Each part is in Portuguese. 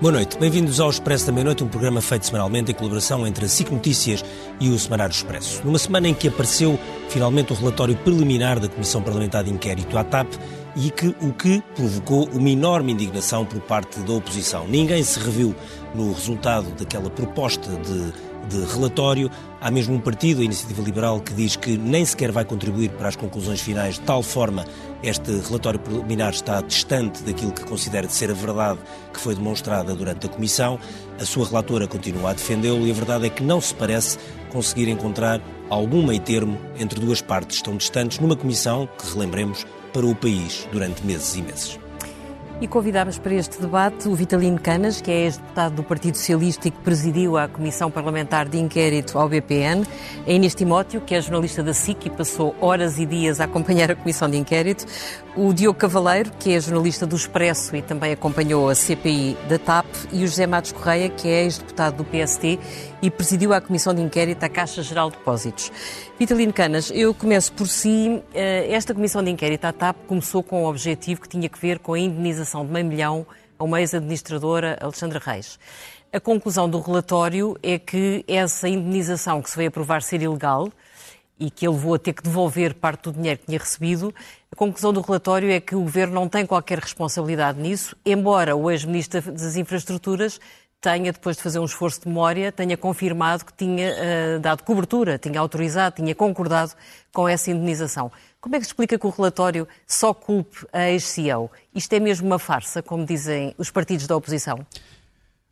Boa noite, bem-vindos ao Expresso da Meia-Noite, um programa feito semanalmente em colaboração entre a SIC Notícias e o Semanário Expresso. Numa semana em que apareceu finalmente o relatório preliminar da Comissão Parlamentar de Inquérito à TAP e que, o que provocou uma enorme indignação por parte da oposição. Ninguém se reviu no resultado daquela proposta de de relatório. Há mesmo um partido, a Iniciativa Liberal, que diz que nem sequer vai contribuir para as conclusões finais, de tal forma este relatório preliminar está distante daquilo que considera de ser a verdade que foi demonstrada durante a Comissão. A sua relatora continua a defendê-lo e a verdade é que não se parece conseguir encontrar algum meio termo entre duas partes tão distantes numa Comissão que, relembremos, para o país durante meses e meses. E convidámos para este debate o Vitalino Canas, que é ex-deputado do Partido Socialista e que presidiu a Comissão Parlamentar de Inquérito ao BPN, a Inês Timóteo, que é jornalista da SIC e passou horas e dias a acompanhar a Comissão de Inquérito, o Diogo Cavaleiro, que é jornalista do Expresso e também acompanhou a CPI da TAP, e o José Matos Correia, que é ex-deputado do PST e presidiu a Comissão de Inquérito à Caixa Geral de Depósitos. Vitalino Canas, eu começo por si. Eh, esta Comissão de Inquérito à TAP começou com um objetivo que tinha que ver com a indenização de meio milhão a uma ex-administradora, Alexandra Reis. A conclusão do relatório é que essa indenização que se veio a provar ser ilegal e que ele levou a ter que devolver parte do dinheiro que tinha recebido, a conclusão do relatório é que o Governo não tem qualquer responsabilidade nisso, embora o ex-ministro das Infraestruturas tenha, depois de fazer um esforço de memória, tenha confirmado que tinha uh, dado cobertura, tinha autorizado, tinha concordado com essa indenização. Como é que se explica que o relatório só culpe a ex-CEO? Isto é mesmo uma farsa, como dizem os partidos da oposição?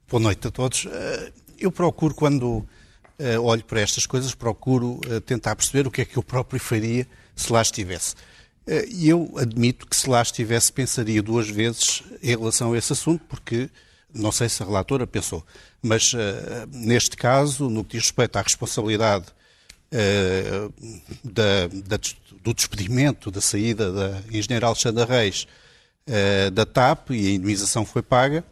Boa noite a todos. Eh, eu procuro, quando uh, olho para estas coisas, procuro uh, tentar perceber o que é que eu próprio faria se lá estivesse. E eu admito que se lá estivesse pensaria duas vezes em relação a esse assunto, porque não sei se a relatora pensou, mas neste caso, no que diz respeito à responsabilidade da, da, do despedimento, da saída da engenheira Alexandra Reis da TAP e a indemnização foi paga,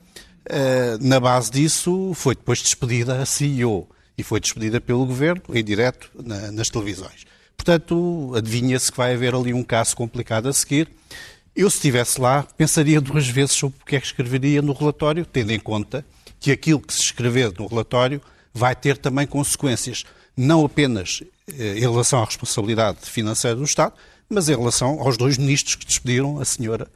na base disso foi depois despedida a CEO e foi despedida pelo governo, em direto, na, nas televisões. Portanto, adivinha-se que vai haver ali um caso complicado a seguir. Eu, se estivesse lá, pensaria duas vezes sobre o que é que escreveria no relatório, tendo em conta que aquilo que se escrever no relatório vai ter também consequências, não apenas eh, em relação à responsabilidade financeira do Estado, mas em relação aos dois ministros que despediram a senhora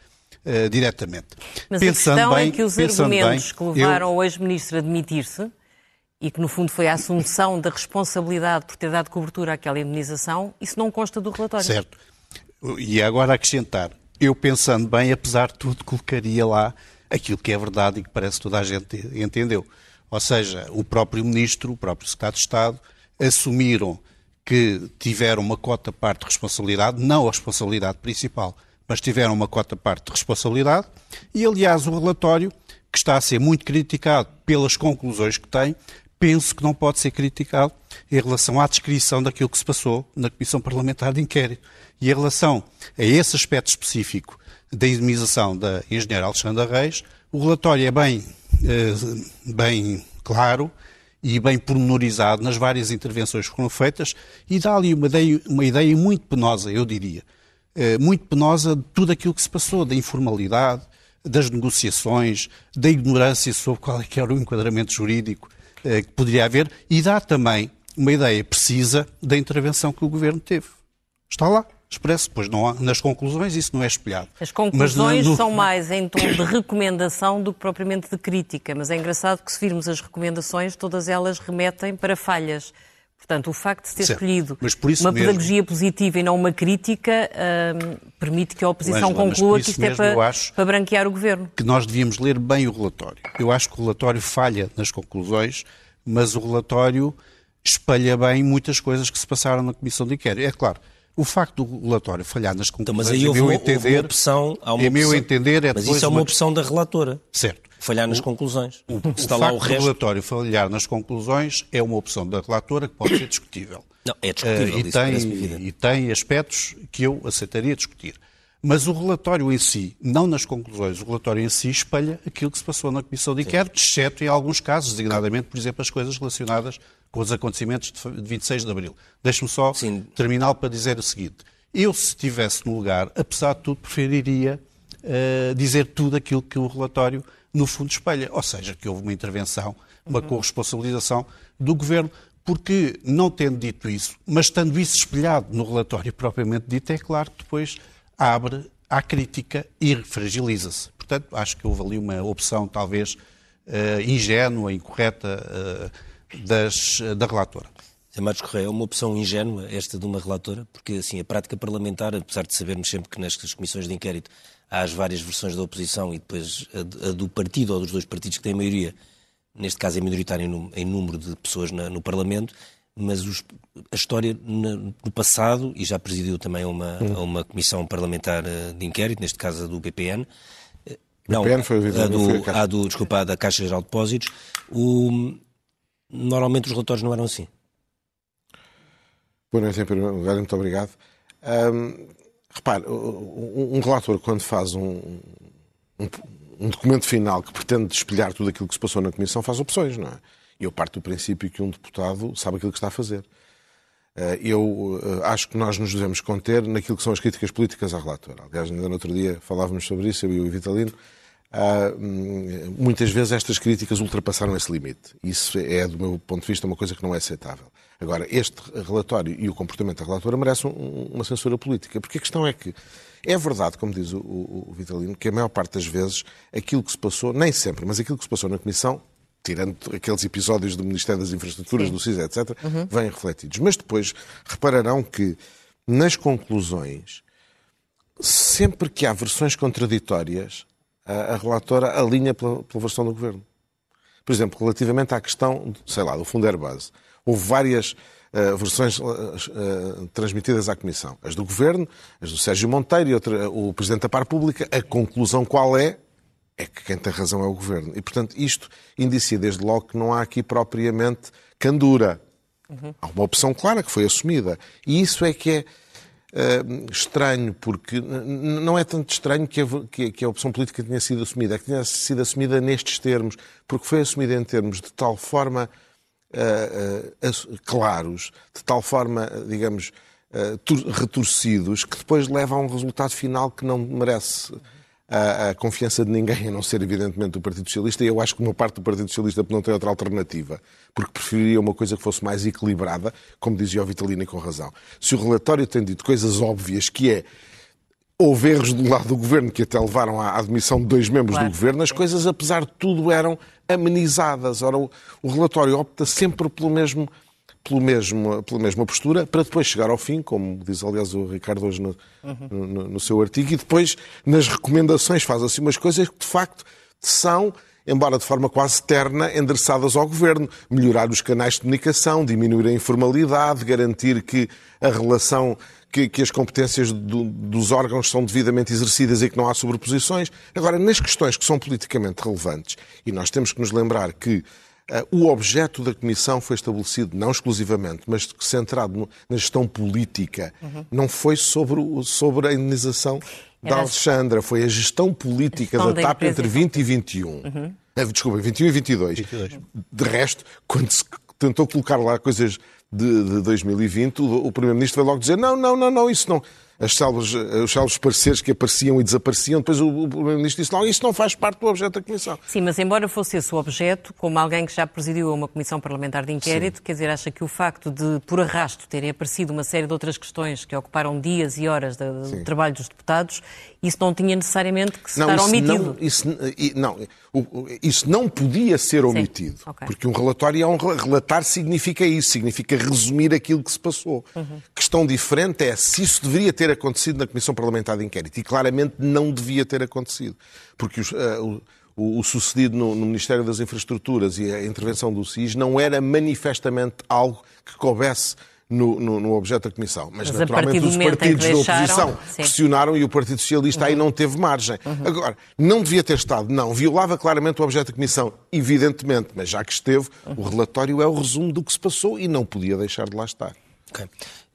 eh, diretamente. Mas pensando a questão é bem, é que os argumentos bem, que levaram eu... o ex-ministro a demitir-se e que, no fundo, foi a assunção da responsabilidade por ter dado cobertura àquela indenização, isso não consta do relatório. Certo. E agora acrescentar, eu pensando bem, apesar de tudo, colocaria lá aquilo que é verdade e que parece que toda a gente entendeu. Ou seja, o próprio Ministro, o próprio Secretário de Estado, assumiram que tiveram uma cota parte de responsabilidade, não a responsabilidade principal, mas tiveram uma cota parte de responsabilidade, e aliás o relatório, que está a ser muito criticado pelas conclusões que tem, penso que não pode ser criticado em relação à descrição daquilo que se passou na Comissão Parlamentar de Inquérito. E em relação a esse aspecto específico da indemnização da engenheira Alexandra Reis, o relatório é bem, eh, bem claro e bem pormenorizado nas várias intervenções que foram feitas e dá ali uma ideia, uma ideia muito penosa, eu diria, eh, muito penosa de tudo aquilo que se passou, da informalidade, das negociações, da ignorância sobre qual é que era o enquadramento jurídico eh, que poderia haver e dá também uma ideia precisa da intervenção que o Governo teve. Está lá, expresso, pois não há, nas conclusões isso não é espelhado. As conclusões no... são mais em tom de recomendação do que propriamente de crítica, mas é engraçado que se virmos as recomendações, todas elas remetem para falhas. Portanto, o facto de ter certo. escolhido uma mesmo, pedagogia positiva e não uma crítica hum, permite que a oposição Angela, conclua que isto é para, para branquear o governo. Que nós devíamos ler bem o relatório. Eu acho que o relatório falha nas conclusões, mas o relatório espalha bem muitas coisas que se passaram na Comissão de Inquérito. É claro, o facto do relatório falhar nas conclusões, então, mas aí houve, meu entender, uma opção, há uma é meu entender, é Mas isso é uma, uma opção da relatora. Certo. falhar nas conclusões. O, o está lá o resto... relatório falhar nas conclusões é uma opção da relatora que pode ser discutível. Não, é discutível, uh, e, tem, e tem aspectos que eu aceitaria discutir. Mas o relatório em si, não nas conclusões, o relatório em si espelha aquilo que se passou na Comissão de Inquérito, exceto em alguns casos, designadamente, por exemplo, as coisas relacionadas com os acontecimentos de 26 de Abril. Deixe-me só Sim. terminar para dizer o seguinte. Eu, se estivesse no lugar, apesar de tudo, preferiria uh, dizer tudo aquilo que o relatório, no fundo, espelha. Ou seja, que houve uma intervenção, uma uhum. corresponsabilização do Governo. Porque, não tendo dito isso, mas estando isso espelhado no relatório propriamente dito, é claro que depois abre à crítica e fragiliza-se. Portanto, acho que houve ali uma opção talvez uh, ingênua, incorreta uh, das, da relatora. Sr. Marcos Correia, é uma opção ingênua esta de uma relatora, porque assim a prática parlamentar, apesar de sabermos sempre que nestas comissões de inquérito há as várias versões da oposição e depois a, do partido ou dos dois partidos que têm maioria, neste caso é minoritário em, número de pessoas no Parlamento, mas os, a história no passado, e já presidiu também uma, hum. uma comissão parlamentar eh, de inquérito, neste caso a do BPN, eh, não, BPN foi a, do, a, do, desculpa, a da Caixa Geral de Depósitos, o, normalmente os relatórios não eram assim. Boa noite, em primeiro lugar, muito obrigado. Um, repare, um, relator, quando faz um, um, um documento final que pretende espelhar tudo aquilo que se passou na Comissão, faz opções, não é? E eu parto do princípio que um deputado sabe aquilo que está a fazer. Eh, eu eh, acho que nós nos devemos conter naquilo que são as críticas políticas à relatora. Aliás, ainda no outro dia falávamos sobre isso, eu e o Vitalino. Uh, muitas vezes estas críticas ultrapassaram esse limite. Isso é, do meu ponto de vista, uma coisa que não é aceitável. Agora, este relatório e o comportamento da relatora merecem uma censura política, porque a questão é que é verdade, como diz o, o, o Vitalino, que a maior parte das vezes aquilo que se passou, nem sempre, mas aquilo que se passou na Comissão tirando aqueles episódios do Ministério das Infraestruturas, Sim. do CIS, etc., uhum. vêm refletidos. Mas depois repararão que nas conclusões, sempre que há versões contraditórias, a, a relatora alinha pela, pela, versão do Governo. Por exemplo, relativamente à questão, sei lá, do Fundo Airbus, houve várias uh, versões uh, uh, transmitidas à Comissão. As do Governo, as do Sérgio Monteiro e outra, o Presidente da Par Pública. A conclusão qual é? é que quem tem razão é o governo. E, portanto, isto indicia desde logo que não há aqui propriamente candura. Uhum. Há uma opção clara que foi assumida. E isso é que é uh, estranho, porque não é tanto estranho que a, que, que a opção política tenha sido assumida, é que tenha sido assumida nestes termos, porque foi assumida em termos de tal forma uh, uh, claros, de tal forma, digamos, retorcidos, que depois leva a um resultado final que não merece a, a, confiança de ninguém, a não ser, evidentemente, do Partido Socialista, e eu acho que uma parte do Partido Socialista não tem outra alternativa, porque preferiria uma coisa que fosse mais equilibrada, como dizia o Vitalino, e com razão. Se o relatório tem dito coisas óbvias, que é houve erros do lado do governo que até levaram à admissão de dois membros claro. do governo, as coisas, apesar de tudo, eram amenizadas. Ora, o, o relatório opta sempre pelo mesmo pelo mesmo, pela mesma postura, para depois chegar ao fim, como diz aliás o Ricardo hoje no, uhum. no, no seu artigo, e depois nas recomendações faz assim umas coisas que de facto são embora de forma quase terna, endereçadas ao Governo. Melhorar os canais de comunicação, diminuir a informalidade, garantir que a relação, que, que as competências do, dos órgãos são devidamente exercidas e que não há sobreposições. Agora, nas questões que são politicamente relevantes, e nós temos que nos lembrar que o objeto da Comissão foi estabelecido, não exclusivamente, mas centrado na gestão política. Uhum. Não foi sobre, sobre a indenização da Alexandra, foi a gestão política gestão da, da TAP entre 20 e 21. Uhum. Eh, desculpa, 21 e 22. 22. De resto, quando se tentou colocar lá coisas de, de 2020, o, o Primeiro-Ministro veio logo dizer: não, não, não, não, isso não as salvas, os salvos pareceres que apareciam e desapareciam. Depois o, o Primeiro-Ministro disse, não, isso não faz parte do objeto da Comissão. Sim, mas embora fosse esse o objeto, como alguém que já presidiu uma Comissão Parlamentar de Inquérito, Sim. quer dizer, acha que o facto de, por arrasto, terem aparecido uma série de outras questões que ocuparam dias e horas do trabalho dos deputados, isso não tinha necessariamente que se não, estar omitido? Não, isso, não, isso não podia ser omitido. Okay. Porque um relatório é um relatar significa isso, significa resumir aquilo que se passou. Uhum. Questão diferente é se isso deveria ter acontecido na Comissão Parlamentar de Inquérito. E claramente não devia ter acontecido. Porque os, uh, o, o, sucedido no, no, Ministério das Infraestruturas e a intervenção do SIS não era manifestamente algo que coubesse no, no, no objeto da Comissão. Mas, Mas naturalmente, os partidos da oposição sim. pressionaram e o Partido Socialista aí não teve margem. Agora, não devia ter estado, não. Violava claramente o objeto da Comissão, evidentemente, mas já que esteve, o relatório é o resumo do que se passou e não podia deixar de lá estar. Ok.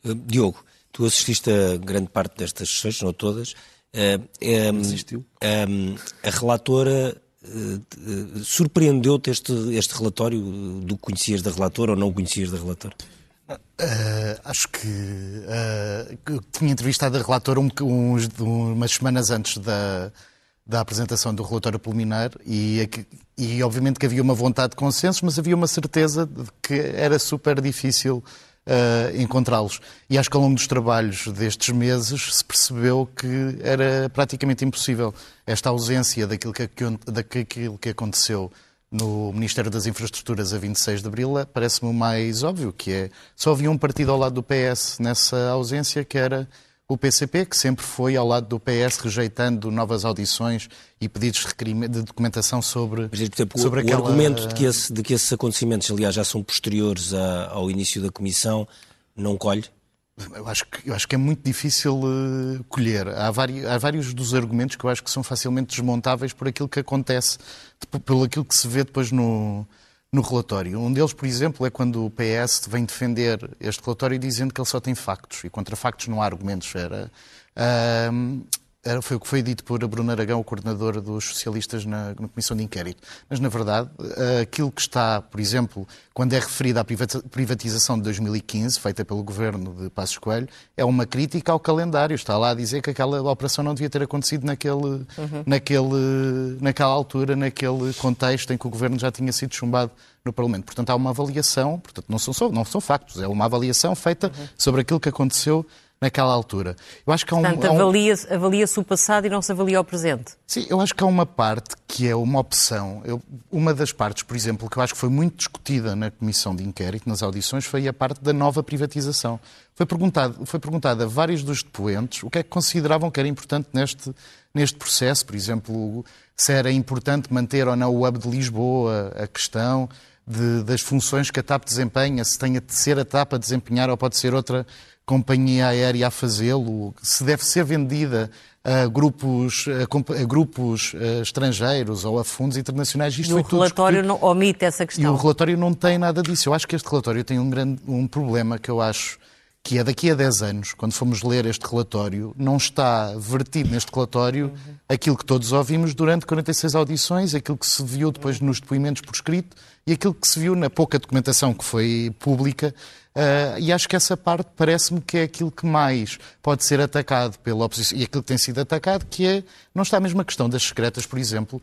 Uh, Diogo, tu assististe a grande parte destas sessões, não todas. Uh, um, Assistiu. um, a relatora uh, uh, surpreendeu-te este, este relatório do que conhecias da relatora ou não conhecias da relatora? Uh, acho que, uh, que tinha entrevistado a relatora um, uns, umas semanas antes da, da apresentação do relatório preliminar e, e obviamente que havia uma vontade de consenso, mas havia uma certeza de que era super difícil uh, encontrá-los. E acho que ao longo dos trabalhos destes meses se percebeu que era praticamente impossível esta ausência daquilo que, daquilo que aconteceu no Ministério das Infraestruturas a 26 de Abril parece-me o mais óbvio, que é só havia um partido ao lado do PS nessa ausência, que era o PCP, que sempre foi ao lado do PS rejeitando novas audições e pedidos de, documentação sobre, Mas, por exemplo, o- sobre o, aquela... argumento de que, esse- de que esses acontecimentos, aliás, já são posteriores a- ao início da Comissão, não colhe? Eu acho que, eu acho que é muito difícil eh, colher. Há vários, há vários dos argumentos que eu acho que são facilmente desmontáveis por aquilo que acontece, pelo aquilo que se vê depois no, no relatório. Um deles, por exemplo, é quando o PS vem defender este relatório dizendo que ele só tem factos e contra factos não há argumentos. Era, ahm, era- foi o que foi dito por Bruno Aragão, o coordenador dos socialistas na, na Comissão de Inquérito. Mas, na verdade, eh, aquilo que está, por exemplo, quando é referida à privati- privatização de 2015, feita pelo governo de Passos Coelho, é uma crítica ao calendário. Está lá a dizer que aquela operação não devia ter acontecido naquele, naquele, naquela altura, naquele contexto em que o governo já tinha sido chumbado no Parlamento. Portanto, há uma avaliação, portanto, não são, só, não são factos, é uma avaliação feita sobre aquilo que aconteceu naquela altura. Eu acho que há um, Portanto, um- avalia-se avalia-se o passado e não se avalia o presente. Sim, eu acho que há uma parte que é uma opção. Eu- uma das partes, por exemplo, que eu acho que foi muito discutida na comissão de inquérito, nas audições, foi a parte da nova privatização. Foi perguntado, foi perguntado a vários dos depoentes o que é que consideravam que era importante neste, neste processo. Por exemplo, se era importante manter ou não o hub de Lisboa, a questão de- das funções que a TAP desempenha, se tem de ser a TAP a desempenhar ou pode ser outra companhia aérea a fazê-lo, se deve ser vendida a grupos, a grupos eh, estrangeiros ou a fundos internacionais. Isto E o relatório não omite essa E o questão. relatório não tem nada disso. Eu acho que este relatório tem um, grande, um problema que eu acho que é daqui a 10 anos, quando formos ler este relatório, não está vertido neste relatório aquilo que todos ouvimos durante 46 audições, aquilo que se viu depois nos depoimentos por escrito e aquilo que se viu na pouca documentação que foi pública. Ah, e acho que essa parte parece-me que é aquilo que mais pode ser atacado pela oposição e aquilo que tem sido atacado, que é, não está a mesma questão das secretas, por exemplo,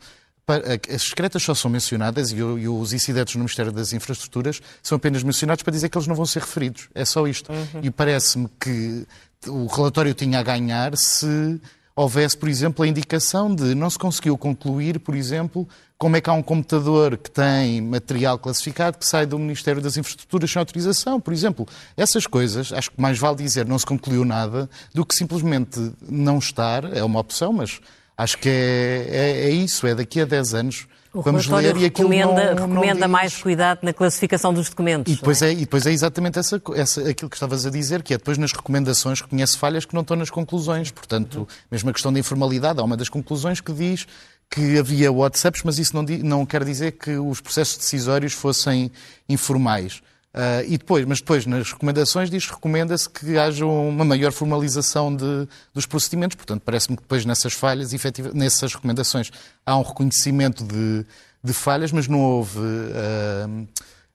As secretas só são mencionadas e, os incidentes no Ministério das Infraestruturas são apenas mencionados para dizer que eles não vão ser referidos. É só isto. E parece-me que o relatório tinha a ganhar se houvesse, por exemplo, a indicação de não se conseguiu concluir, por exemplo, como é que há um computador que tem material classificado que sai do Ministério das Infraestruturas sem autorização, por exemplo. Essas coisas, acho que mais vale dizer não se concluiu nada do que simplesmente não estar, é uma opção, mas acho que é, é, é isso, é daqui a 10 anos. O Vamos ler e aquilo recomenda, não, não recomenda diz. mais cuidado na classificação dos documentos. E depois, não é, e depois é exatamente essa, essa, aquilo que estavas a dizer, que é depois nas recomendações reconhece falhas que não estão nas conclusões. Portanto, mesmo a questão da informalidade, há uma das conclusões que diz que havia WhatsApps, mas isso não, não quer dizer que os processos decisórios fossem informais. Ah, e depois, mas depois nas recomendações diz recomenda-se que haja uma maior formalização de- dos procedimentos. Portanto, parece-me que depois nessas falhas, efetiva, nessas recomendações, há um reconhecimento de, de falhas, mas não houve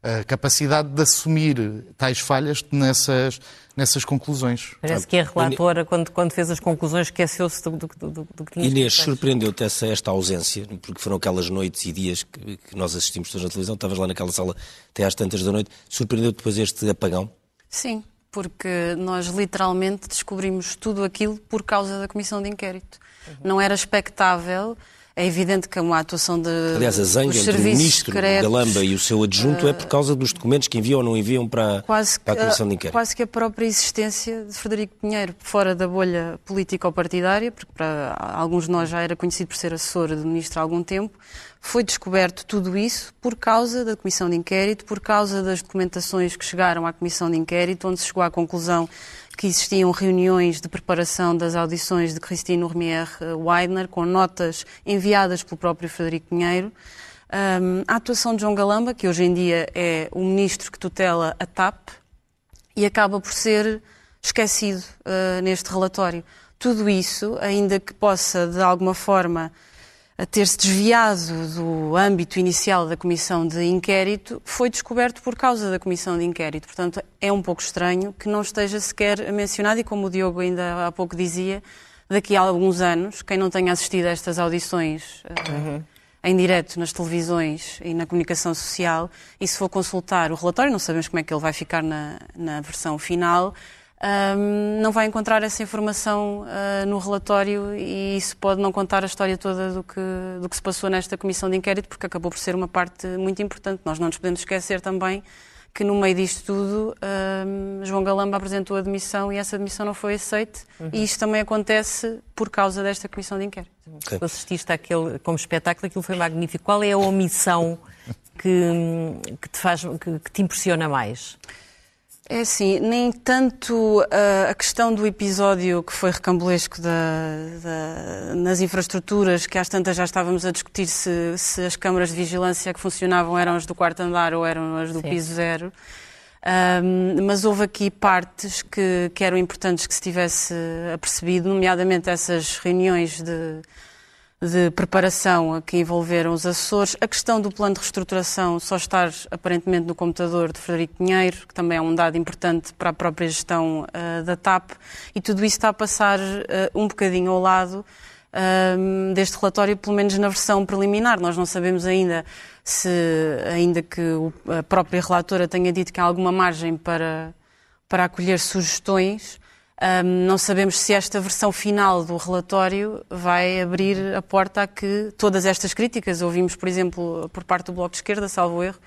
ah, a capacidade de assumir tais falhas nessas, nessas conclusões. Parece que a relatora, quando, quando fez as conclusões, esqueceu-se do, do, do, do que tinha Inês, surpreendeu-te essa, esta ausência, porque foram aquelas noites e dias que, que nós assistimos todos na televisão, estavas lá naquela sala até às tantas da noite, surpreendeu-te depois este apagão? Sim, porque nós literalmente descobrimos tudo aquilo por causa da comissão de inquérito. Não era expectável é evidente que uma atuação de Aliás, a zanga entre o ministro secretos, Galamba e o seu adjunto é por causa dos documentos que enviam ou não enviam para, quase para a Comissão de Inquérito. quase que a própria existência de Frederico Pinheiro fora da bolha político-partidária, porque para alguns de nós já era conhecido por ser assessor do ministro há algum tempo, foi descoberto tudo isso por causa da Comissão de Inquérito, por causa das documentações que chegaram à Comissão de Inquérito, onde se chegou à conclusão que existiam reuniões de preparação das audições de Christine Urmier Weidner, com notas enviadas pelo próprio Frederico Pinheiro. Um, a atuação de João Galamba, que hoje em dia é o ministro que tutela a TAP, e acaba por ser esquecido uh, neste relatório. Tudo isso, ainda que possa, de alguma forma, ter-se desviado do âmbito inicial da comissão de inquérito, foi descoberto por causa da comissão de inquérito. Portanto, é um pouco estranho que não esteja sequer mencionado, e como o Diogo ainda há pouco dizia, daqui a alguns anos, quem não tenha assistido a estas audições uhum. em direto nas televisões e na comunicação social, e se for consultar o relatório, não sabemos como é que ele vai ficar na, na versão final, um, não vai encontrar essa informação uh, no relatório e isso pode não contar a história toda do que, do que se passou nesta comissão de inquérito, porque acabou por ser uma parte muito importante. Nós não nos podemos esquecer também que no meio disto tudo um, João Galamba apresentou a demissão e essa demissão não foi aceita uhum. e isto também acontece por causa desta comissão de inquérito. Okay. Assististe àquele, como espetáculo, aquilo foi magnífico. Qual é a omissão que, que, te, faz, que, que te impressiona mais? É assim, nem tanto uh, a questão do episódio que foi recambulesco da, da, nas infraestruturas, que às tantas já estávamos a discutir se, se, as câmaras de vigilância que funcionavam eram as do quarto andar ou eram as do Sim. piso zero. Um, mas houve aqui partes que, que eram importantes que se tivesse apercebido, nomeadamente essas reuniões de, de preparação que envolveram os Açores, a questão do plano de reestruturação só estar aparentemente no computador de Frederico Pinheiro, que também é um dado importante para a própria gestão uh, da TAP, e tudo isso está a passar uh, um bocadinho ao lado uh, deste relatório, pelo menos na versão preliminar. Nós não sabemos ainda se, ainda que a própria relatora tenha dito que há alguma margem para, para acolher sugestões, um, não sabemos se esta versão final do relatório vai abrir a porta a que todas estas críticas, ouvimos, por exemplo, por parte do Bloco de Esquerda, salvo erro,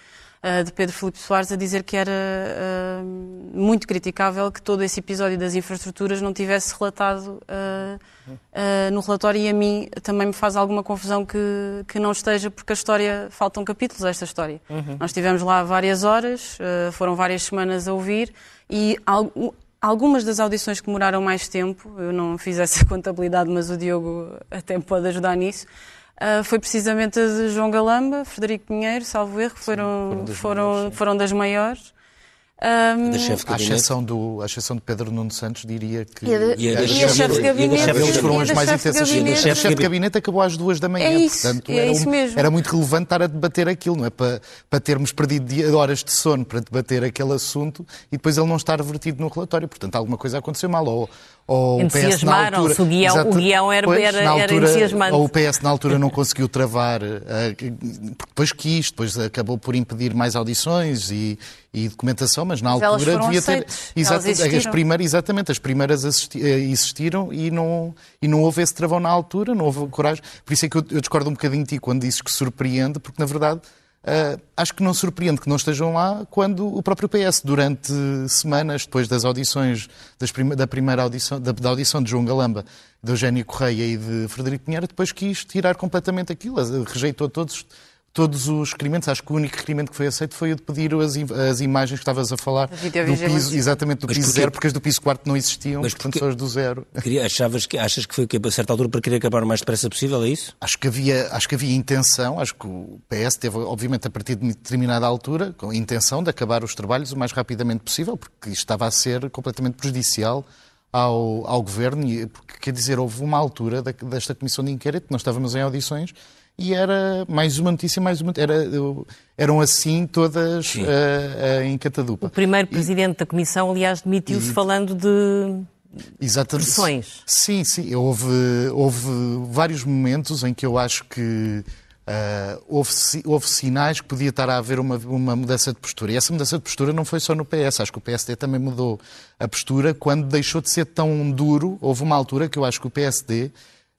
uh, de Pedro Filipe Soares, a dizer que era uh, muito criticável que todo esse episódio das infraestruturas não tivesse relatado uh, no relatório e a mim também me faz alguma confusão que, que não esteja, porque a história, faltam capítulos a esta história. Uhum. Nós estivemos lá várias horas, foram várias semanas a ouvir e Algumas das audições que demoraram mais tempo, eu não fiz essa contabilidade, mas o Diogo até me pode ajudar nisso, uh, foi precisamente a de João Galamba, Frederico Pinheiro, salvo erro, que foram, Sim, foram, foram, foram das maiores. Um, a exceção do, a exceção de Pedro Nuno Santos, diria que. E a, de, e a, e a chefe de gabinete. Eles foram as mais intensas. E a chefe de gabinete acabou às duas da manhã. É isso, portanto, é era, isso um, mesmo. era muito relevante estar a debater aquilo, não é? Para, para termos perdido horas de sono para debater aquele assunto e depois ele não estar vertido no relatório. Portanto, alguma coisa aconteceu mal. Ou, ou o PS na altura, o guião, exato, o guião era, pois, era, altura, era entusiasmante. Ou o PS na altura não conseguiu travar, uh, porque depois quis, depois acabou por impedir mais audições e, e documentação, mas na mas altura devia ter. Exatamente, as primeiras, exatamente, as primeiras assisti, eh, existiram e não, e não houve esse travão na altura, não houve coragem. Por isso é que eu, eu discordo um bocadinho de ti quando dizes que surpreende, porque na verdade. Uh, acho que não surpreende que não estejam lá quando o próprio PS, durante semanas, depois das audições, das da primeira audição, da, da, audição de João Galamba, de Eugénio Correia e de Frederico Pinheiro, depois quis tirar completamente aquilo, rejeitou todos todos os requerimentos. Acho que o único requerimento que foi aceito foi o de pedir as, as imagens que estavas a falar do piso, exatamente do mas piso zero, porque as do piso quarto não existiam, mas portanto só as do zero. Queria, achavas que, achas que foi que, a certa altura para querer acabar o mais depressa possível, é isso? Acho que havia, acho que havia intenção, acho que o PS teve, obviamente, a partir de determinada altura, com a intenção de acabar os trabalhos o mais rapidamente possível, porque isto estava a ser completamente prejudicial ao, ao governo, porque, quer dizer, houve uma altura desta comissão de inquérito, nós estávamos em audições, e era mais uma notícia, mais uma. Era, eram assim todas uh, uh, em catadupa. O primeiro presidente e, da Comissão, aliás, demitiu-se falando de. Exatamente. Pressões. Sim, sim. Houve, houve vários momentos em que eu acho que uh, houve, houve sinais que podia estar a haver uma, uma mudança de postura. E essa mudança de postura não foi só no PS. Acho que o PSD também mudou a postura quando deixou de ser tão duro. Houve uma altura que eu acho que o PSD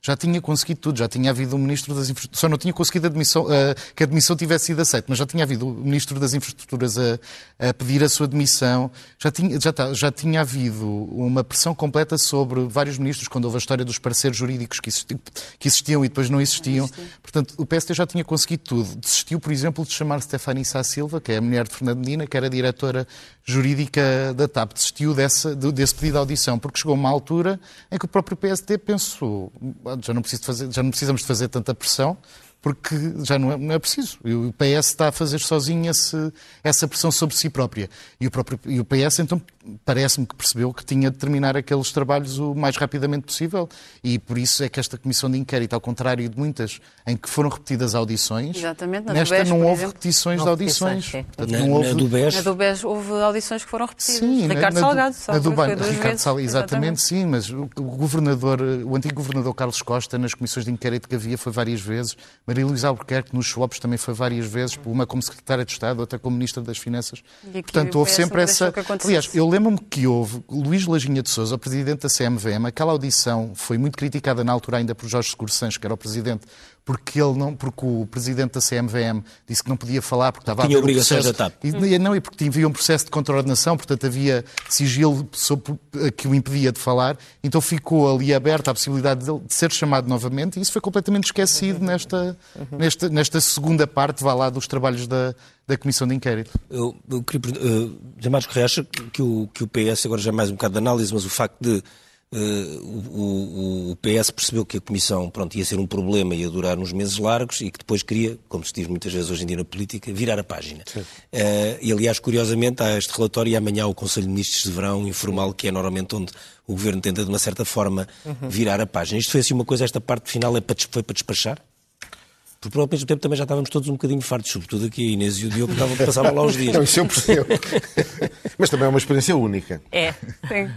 já tinha conseguido tudo, já tinha havido um Ministro das Infraestruturas, só não tinha conseguido admissão, uh, que a admissão tivesse sido aceita, mas já tinha havido o Ministro das Infraestruturas a, a pedir a sua demissão, já tinha, já, tá, já tinha havido uma pressão completa sobre vários ministros, quando houve a história dos parceiros jurídicos que, existi, que existiam e depois não existiam. Portanto, o PST já tinha conseguido tudo. Desistiu, por exemplo, de chamar Stefania Sá Silva, que é a mulher de Fernando Medina, que era diretora jurídica da TAP, desistiu dessa, desse pedido de audição, porque chegou uma altura em que o próprio PST pensou já não, preciso fazer, já não precisamos de fazer tanta pressão, porque já não é, não é, preciso. E o PS está a fazer sozinho esse, essa pressão sobre si própria. E o, próprio, e o PS, então, parece-me que percebeu que tinha de terminar aqueles trabalhos o mais rapidamente possível. E por isso é que esta comissão de inquérito, ao contrário de muitas em que foram repetidas audições, Exatamente, na nesta BES, não houve exemplo. repetições Não de audições. Portanto, Na, não houve... na do BES, Na do BES houve audições que foram repetidas. Sim, Ricardo na, Salgado, na do, foi duas Ricardo vezes. Salgado, exatamente, sim, mas o, o governador, o antigo governador Carlos Costa, nas comissões de inquérito que havia, foi várias vezes. Maria Luísa Albuquerque, nos swaps, também foi várias vezes, uma como secretária de Estado, outra como ministra das Finanças. E aqui Portanto, houve sempre essa. Aliás, eu lembro-me que houve Luís Lajinha de Souza, o presidente da CMVM, aquela audição foi muito criticada na altura ainda por Jorge Seguro Sanches, que era o presidente, porque ele não, porque o presidente da CMVM disse que não podia falar porque estava Tinha a haver um obrigações processo, da TAP. e, não, e porque havia um processo de contraordenação, portanto havia sigilo sobre- que o impedia de falar, então ficou ali aberta a possibilidade de, de ser chamado novamente e isso foi completamente esquecido nesta, nesta, nesta segunda parte, vá lá, dos trabalhos da, da Comissão de Inquérito. eu, eu queria perguntar, uh, José Marcos Correia, acha que o, que o PS, agora já é mais um bocado de análise, mas o facto de eh, o, o- PS percebeu que a Comissão pronto, ia ser um problema, ia durar uns meses largos e que depois queria, como se diz muitas vezes hoje em dia na política, virar a página. Eh, e aliás, curiosamente, há este relatório e amanhã há o Conselho de Ministros de Verão informal, que é normalmente onde o Governo tenta, de uma certa forma, virar a página. Isto foi assim uma coisa, esta parte final é para, foi para despachar? Porque ao mesmo tempo também já estávamos todos um bocadinho fartos, sobretudo aqui a Inês e o Diogo estavam, passavam lá os dias. Não, isso eu percebo. Mas também é uma experiência única. É. Sim.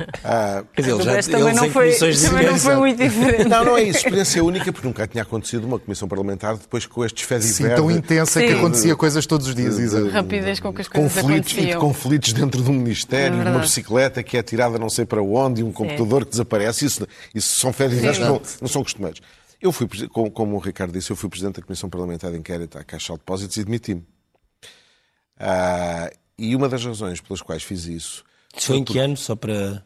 Quer dizer, já, também eles não foi, de também não foi muito diferente. Não, não é isso. Experiência única, porque nunca tinha acontecido uma comissão parlamentar depois com estes fé Sim, tão intensa que Sim. acontecia coisas todos os dias. exato. Rapidez com que as coisas conflitos, e de aconteciam. conflitos dentro de um ministério, É uma verdade. bicicleta que é tirada não sei para onde, e um computador que desaparece. Isso, isso são férias que não, não são costumeiros. Eu fui, como, como o Ricardo disse, eu fui presidente da Comissão Parlamentar de Inquérito à Caixa de Depósitos e demiti-me. Ah, e uma das razões pelas quais fiz isso Isso foi em que ano? Só para.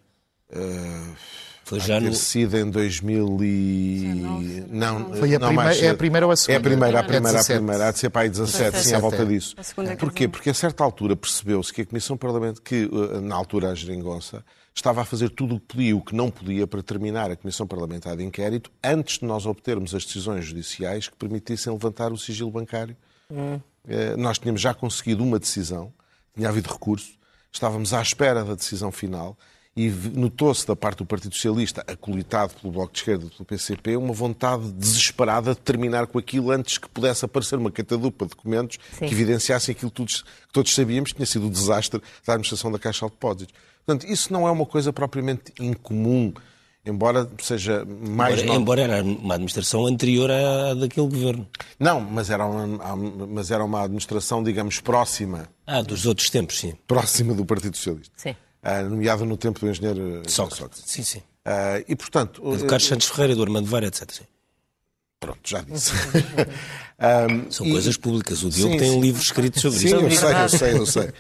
foi já no. sido em 2000 e... Não, Foi a não, primeira- mais é a primeira ou a É a segunda? primeira, a É primeira, a 17. primeira. Há de ser para aí 17, sim, 17, à volta é. disso. Segunda é Porquê? Porque a certa altura percebeu-se que a Comissão Parlamentar, que eh, na altura a Geringonça, estava a fazer tudo o que podia e o que não podia para terminar a Comissão Parlamentar de Inquérito antes de nós obtermos as decisões judiciais que permitissem levantar o sigilo bancário. Eh, Nós tínhamos já conseguido uma decisão, tinha havido recurso, estávamos à espera da decisão final e notou-se da parte do Partido Socialista, acolitado pelo Bloco de Esquerda e pelo PCP, uma vontade desesperada de terminar com aquilo antes que pudesse aparecer uma catadupa de documentos Sim. que evidenciassem aquilo que todos, que todos sabíamos que tinha sido o desastre da administração da Caixa de Depósitos. Portanto, isso não é uma coisa propriamente incomum, embora seja mais... Embora, embora era uma administração anterior à daquele governo. Não, mas era, uma, mas era uma administração, digamos, próxima Ah, dos outros tempos, sim. próxima do Partido Socialista. Sim. Ah, nomeada no tempo do engenheiro eh, Sócrates. Sócrates. Sim, sim. Ah, e, portanto, Do eh, Carlos Santos Ferreira, do Armando Vara, etc. Sim. Pronto, já disse. Ahm, São e- coisas públicas. O Diogo Sim, tem um sim. livro escrito sobre Sim, isso. eu sei, eu sei, eu sei.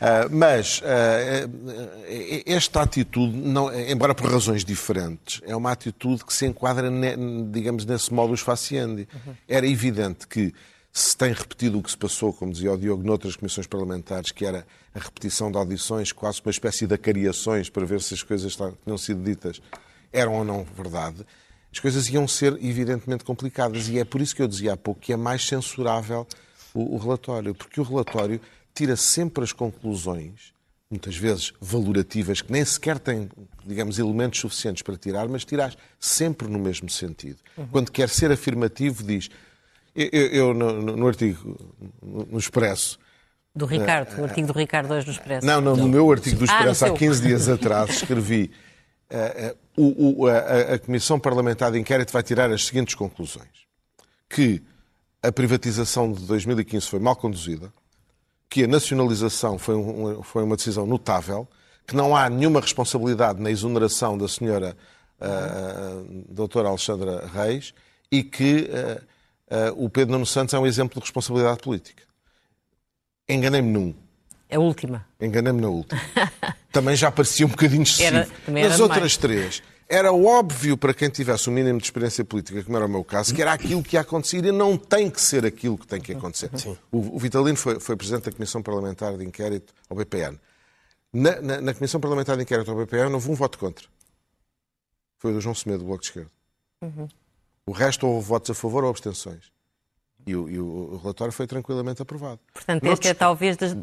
Ah, mas eh, esta atitude, não, embora por razões diferentes, é uma atitude que se enquadra, ne- digamos, nesse modus faciendi. Era evidente que se tem repetido o que se passou, como dizia o Diogo, noutras comissões parlamentares, que era a repetição de audições, quase uma espécie de acariações para ver se as coisas tinham sido ditas eram ou não verdade, as coisas iam ser evidentemente complicadas. E é por isso que eu dizia há pouco que é mais censurável o, o relatório, porque o relatório tira sempre as conclusões, muitas vezes valorativas, que nem sequer têm, digamos, elementos suficientes para tirar, mas tirar sempre no mesmo sentido. Quando quer ser afirmativo, diz. Eu, eu- eu, no, no- artigo, no, Expresso, Do Ricardo, o artigo do Ricardo hoje no Expresso. não, não, no meu artigo do Ah, Expresso, há seu. 15 dias atrás, escrevi eh, eh, o- o- a, a- a Comissão Parlamentar de Inquérito vai tirar as seguintes conclusões. Que a privatização de 2015 foi mal conduzida, que a nacionalização foi, um- foi uma decisão notável, que não há nenhuma responsabilidade na exoneração da senhora a doutora Alexandra Reis, e que o Pedro Nuno Santos é um exemplo de responsabilidade política. Enganei-me num. A última. Enganei-me na última. também já parecia um bocadinho excessivo. Era, Nas outras três, era óbvio para quem tivesse o um mínimo de experiência política, como era o meu caso, que era aquilo que ia acontecer e não tem que ser aquilo que tem que acontecer. O, o, Vitalino foi, foi, presidente da Comissão Parlamentar de Inquérito ao BPN. Na, na, na, Comissão Parlamentar de Inquérito ao BPN houve um voto contra. Foi o do João Semedo, do Bloco de Esquerda. Uhum. O resto houve votos a favor ou abstenções. E o, e o, relatório foi tranquilamente aprovado. Portanto, esta é talvez das,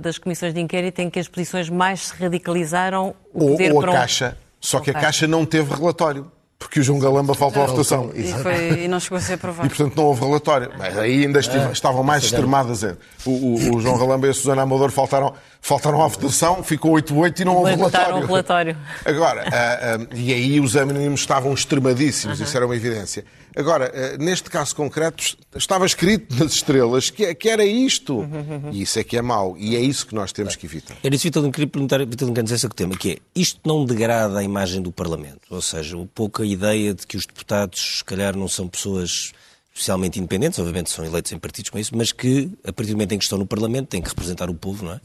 das, comissões de inquérito em que as posições mais se radicalizaram. O ou, ou a um... Caixa. Só que a Caixa não teve relatório porque o João Galamba faltou à votação. E, foi, e, não chegou a ser aprovado. E, portanto, não houve relatório. Mas aí ainda estive, é, estavam mais extremadas. O, o, o, João Galamba e a Susana Amador faltaram, faltaram à votação, ficou 8-8 e não houve relatório. Um relatório. Agora, uh, uh, e aí os ânimos estavam extremadíssimos, uh -huh. isso era uma evidência. Agora, neste caso concreto, estava escrito nas estrelas que, que era isto. E isso é que é mau. E é isso que nós temos que evitar. Era isso, Vitor, queria perguntar Vitor Canos esse tema, que é, isto não degrada a imagem do Parlamento? Ou seja, um pouco a ideia de que os deputados, se calhar, não são pessoas especialmente independentes, obviamente são eleitos em partidos com isso, mas que, a partir do momento em que estão no Parlamento, têm que representar o povo, não é?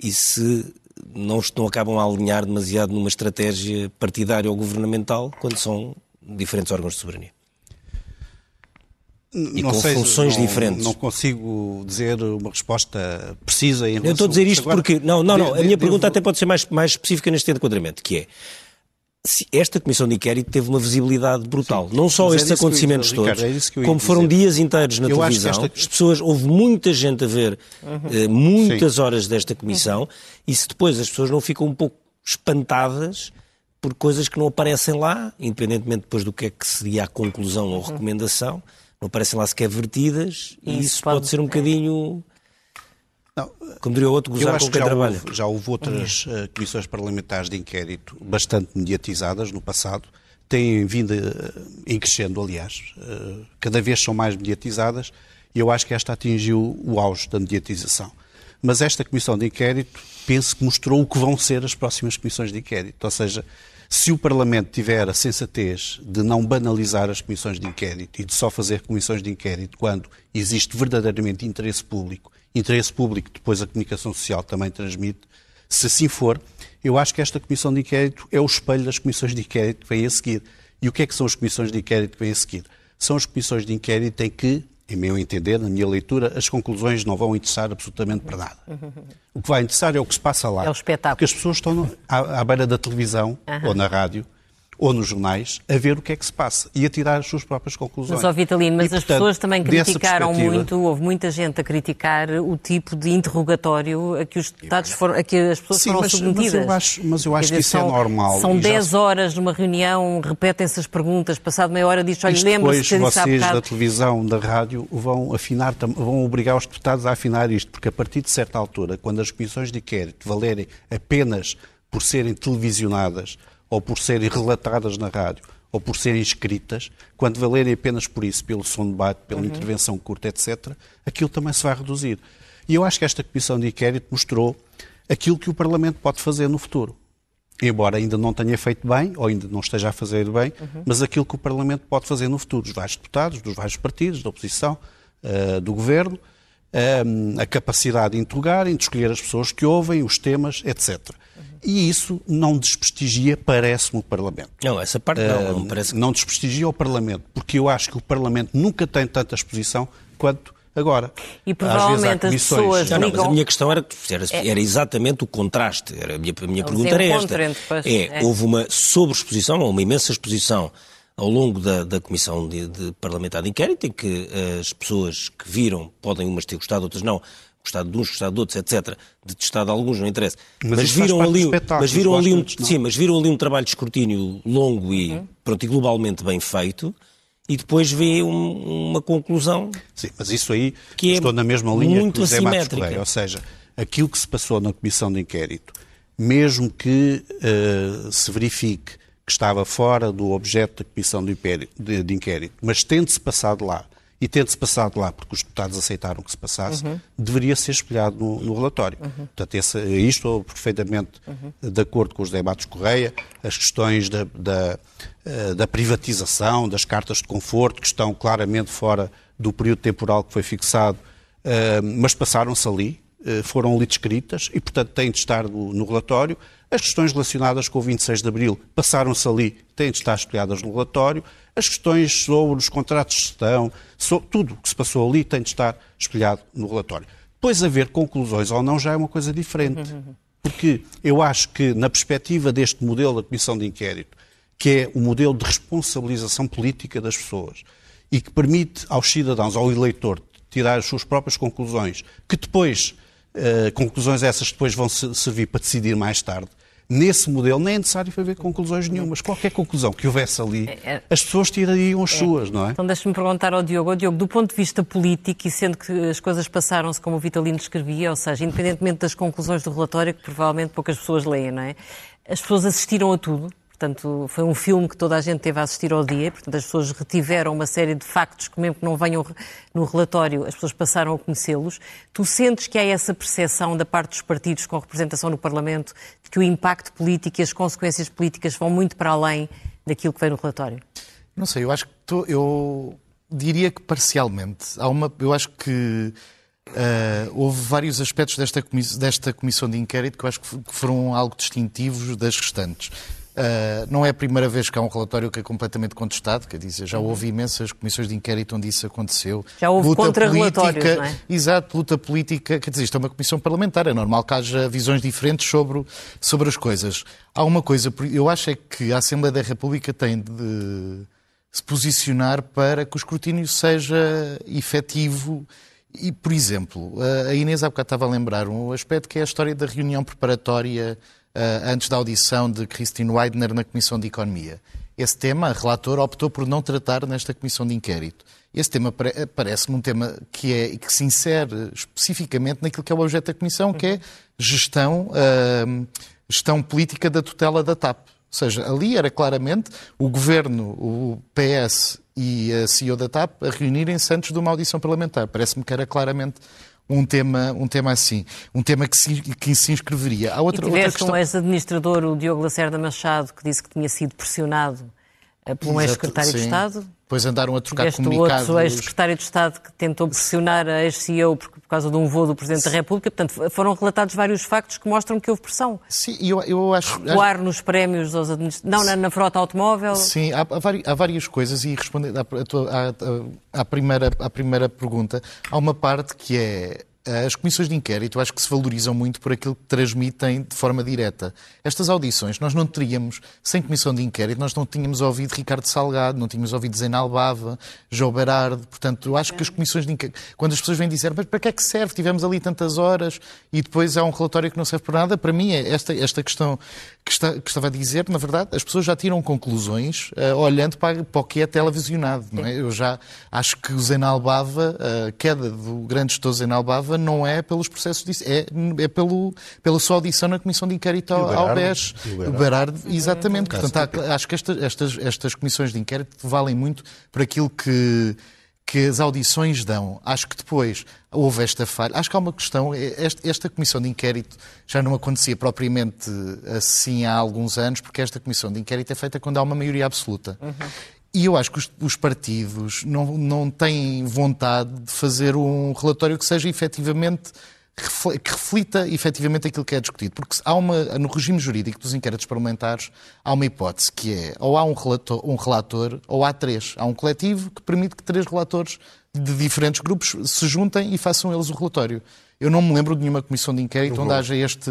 E se não, não acabam a alinhar demasiado numa estratégia partidária ou governamental, quando são diferentes órgãos de soberania. E não com sei, funções não, diferentes. Não consigo dizer uma resposta precisa em Eu estou a dizer isto Agora, porque. Não, não, não. A minha pergunta até pode ser mais, mais específica neste enquadramento, que é esta comissão de inquérito teve uma visibilidade brutal. Sim, não só estes é acontecimentos todos, Ricardo, é como foram dias inteiros na eu televisão. Esta... As pessoas, houve muita gente a ver uhum. uh, muitas Sim. horas desta comissão uhum. e se depois as pessoas não ficam um pouco espantadas por coisas que não aparecem lá, independentemente depois do que é que seria a conclusão ou recomendação, não aparecem lá sequer vertidas e isso, isso pode... pode ser um bocadinho não, Como diria o outro, gozar com quem já trabalha. Houve, já houve outras uh, comissões parlamentares de inquérito bastante mediatizadas no passado, têm vindo uh, em crescendo, aliás, uh, cada vez são mais mediatizadas e eu acho que esta atingiu o auge da mediatização. Mas esta comissão de inquérito, penso que mostrou o que vão ser as próximas comissões de inquérito, ou seja, se o Parlamento tiver a sensatez de não banalizar as comissões de inquérito e de só fazer comissões de inquérito quando existe verdadeiramente interesse público interesse público que depois a comunicação social também transmite, se assim for, eu acho que esta comissão de inquérito é o espelho das comissões de inquérito que vêm a seguir. E o que é que são as comissões de inquérito que vêm a seguir? São as comissões de inquérito em que, em meu entender, na minha leitura, as conclusões não vão interessar absolutamente para nada. O que vai interessar é o que se passa lá. É o espetáculo. Porque as pessoas estão à, à beira da televisão uhum. ou na rádio ou nos jornais a ver o que é que se passa e a tirar as suas próprias conclusões. Mas, ó Vitalino, mas e, as pessoas também criticaram muito, houve muita gente a criticar o tipo de interrogatório a que os deputados foram, a que as pessoas Sim, foram mas, submetidas. Mas eu acho, mas eu acho dizer, que isso são, é normal. São 10 já... horas numa reunião, repetem-se as perguntas, passado meia hora diz, olha, lembra-se que depois vocês da televisão, da rádio, vão afinar, vão obrigar os deputados a afinar isto, porque a partir de certa altura, quando as comissões de inquérito valerem apenas por serem televisionadas ou por serem relatadas na rádio, ou por serem escritas, quando valerem apenas por isso, pelo som de debate, pela uhum. intervenção curta, etc., aquilo também se vai reduzir. E eu acho que esta comissão de inquérito mostrou aquilo que o Parlamento pode fazer no futuro. Embora ainda não tenha feito bem, ou ainda não esteja a fazer bem, uhum. mas aquilo que o Parlamento pode fazer no futuro, os vários deputados, dos vários partidos, da oposição, uh, do Governo, uh, a capacidade de interrogar, de escolher as pessoas que ouvem, os temas, etc. E isso não desprestigia, parece-me, o Parlamento. Não, essa parte não. não, parece que... não desprestigia o Parlamento, porque eu acho que o Parlamento nunca tem tanta exposição quanto agora. E provavelmente as pessoas não, não, mas a minha questão era, era, é- era exatamente o contraste. Era, a minha, a minha pergunta era esta. É, é, houve uma sobreexposição, uma imensa exposição ao longo da, da Comissão de, de Parlamentar de Inquérito, em que as pessoas que viram podem umas ter gostado, outras não, gostado de uns, gostado de outros, etc., detestado de alguns, não interessa. Mas, mas viram ali, mas viram ali um, sim, mas viram ali um trabalho de escrutínio longo e, uhum. pronto, e globalmente bem feito, e depois vê um, uma conclusão. Sim, mas isso aí que é estou na mesma linha muito que o Zé Matos Correia, ou seja, aquilo que se passou na comissão de inquérito, mesmo que uh, se verifique que estava fora do objeto da comissão de, de, de inquérito, mas tendo-se passado lá e tendo-se passado lá, porque os deputados aceitaram que se passasse, uhum. deveria ser espelhado no, no relatório. Uhum. Portanto, esse, aí estou perfeitamente uhum. de acordo com os debates Correia, as questões da, da, eh, da, privatização, das cartas de conforto, que estão claramente fora do período temporal que foi fixado, eh, mas passaram-se ali, foram ali descritas e, portanto, têm de estar no, no relatório. As questões relacionadas com o 26 de Abril passaram-se ali, têm de estar espelhadas no relatório. As questões sobre os contratos de gestão, sobre tudo o que se passou ali tem de estar espelhado no relatório. Depois haver conclusões ou não já é uma coisa diferente. Porque eu acho que, na perspectiva deste modelo da Comissão de Inquérito, que é o modelo de responsabilização política das pessoas e que permite aos cidadãos, ao eleitor, tirar as suas próprias conclusões, que depois, eh, conclusões essas depois vão servir para decidir mais tarde, Nesse modelo nem é necessário haver conclusões nenhumas. Qualquer conclusão que houvesse ali, é, é. as pessoas tirariam as é. suas, não é? Então deixe-me perguntar ao Diogo. Oh, Diogo, do ponto de vista político, e sendo que as coisas passaram-se como o Vitalino escrevia, ou seja, independentemente das conclusões do relatório, que provavelmente poucas pessoas leem, não é? As pessoas assistiram a tudo, Portanto, foi um filme que toda a gente teve a assistir ao dia, portanto, as pessoas retiveram uma série de factos que, mesmo que não venham no relatório, as pessoas passaram a conhecê-los. Tu sentes que há essa percepção da parte dos partidos com representação no Parlamento de que o impacto político e as consequências políticas vão muito para além daquilo que vem no relatório? Não sei, eu acho que tô, eu diria que parcialmente. Há uma, eu acho que Uh, houve vários aspectos desta, desta comissão de inquérito que eu acho que foram algo distintivos das restantes. Uh, não é a primeira vez que há um relatório que é completamente contestado, quer dizer, já houve imensas comissões de inquérito onde isso aconteceu. Já houve contra-relatórios, não é? Exato, luta política, quer dizer, isto é uma comissão parlamentar, é normal que haja visões diferentes sobre, sobre as coisas. Há uma coisa, eu acho é que a Assembleia da República tem de se posicionar para que o escrutínio seja efetivo e, por exemplo, a Inês há bocado estava a lembrar um aspecto que é a história da reunião preparatória antes da audição de Christine Weidner na Comissão de Economia. Esse tema, a relatora optou por não tratar nesta Comissão de Inquérito. Esse tema eh, parece-me um tema que, é, que se insere especificamente naquilo que é o objeto da Comissão, que é gestão, uh, gestão política da tutela da TAP. Ou seja, ali era claramente o Governo, o PS e a CEO da TAP a reunirem-se antes de uma audição parlamentar. Parece-me que era claramente um tema, um tema assim, um tema que se, que se inscreveria. Há outra, e tiveste outra questão... um ex-administrador, o Diogo Lacerda Machado, que disse que tinha sido pressionado por um ex-secretário de Estado. Depois andaram a trocar Tiveste comunicados. outro ex-secretário de Estado que tentou pressionar a ex-CEO por, por, causa de um voo do Presidente da República. Portanto, foram relatados vários factos que mostram que houve pressão. Sim, eu, eu acho... Atuar nos prémios aos administradores... Não, na, na, frota automóvel... Sim, há, há, há várias coisas e respondendo à, à, à, primeira, à primeira pergunta, há uma parte que é as comissões de inquérito acho que se valorizam muito por aquilo que transmitem de forma direta. Estas audições, nós não teríamos, sem comissão de inquérito, nós não tínhamos ouvido Ricardo Salgado, não tínhamos ouvido Zenal Bava, João Berardo, portanto, eu acho que as comissões de inquérito, quando as pessoas vêm dizer, mas para que é que serve? Tivemos ali tantas horas e depois há um relatório que não serve para nada, para mim é esta, esta questão que, está, que estava a dizer, na verdade, as pessoas já tiram conclusões uh, olhando para, para o que é televisionado, não é? Eu já acho que o Zenal Bava, a queda do grande gestor Zenal Não é pelos processos disso, é, é pelo, pela sua audição na Comissão de Inquérito ao, ao BES. O exatamente. Portanto, há, acho que esta, estas, estas comissões de inquérito valem muito por aquilo que, que as audições dão. Acho que depois houve esta falha. Acho que há uma questão. Esta, esta, comissão de inquérito já não acontecia propriamente assim há alguns anos, porque esta comissão de inquérito é feita quando há uma maioria absoluta. Uhum. E eu acho que os, os, partidos não, não têm vontade de fazer um relatório que seja efetivamente que reflita efetivamente aquilo que é discutido. Porque há uma, no regime jurídico dos inquéritos parlamentares há uma hipótese que é ou há um relator, um relator ou há três. Há um coletivo que permite que três relatores de diferentes grupos se juntem e façam eles o relatório. Eu não me lembro de nenhuma comissão de inquérito onde haja este,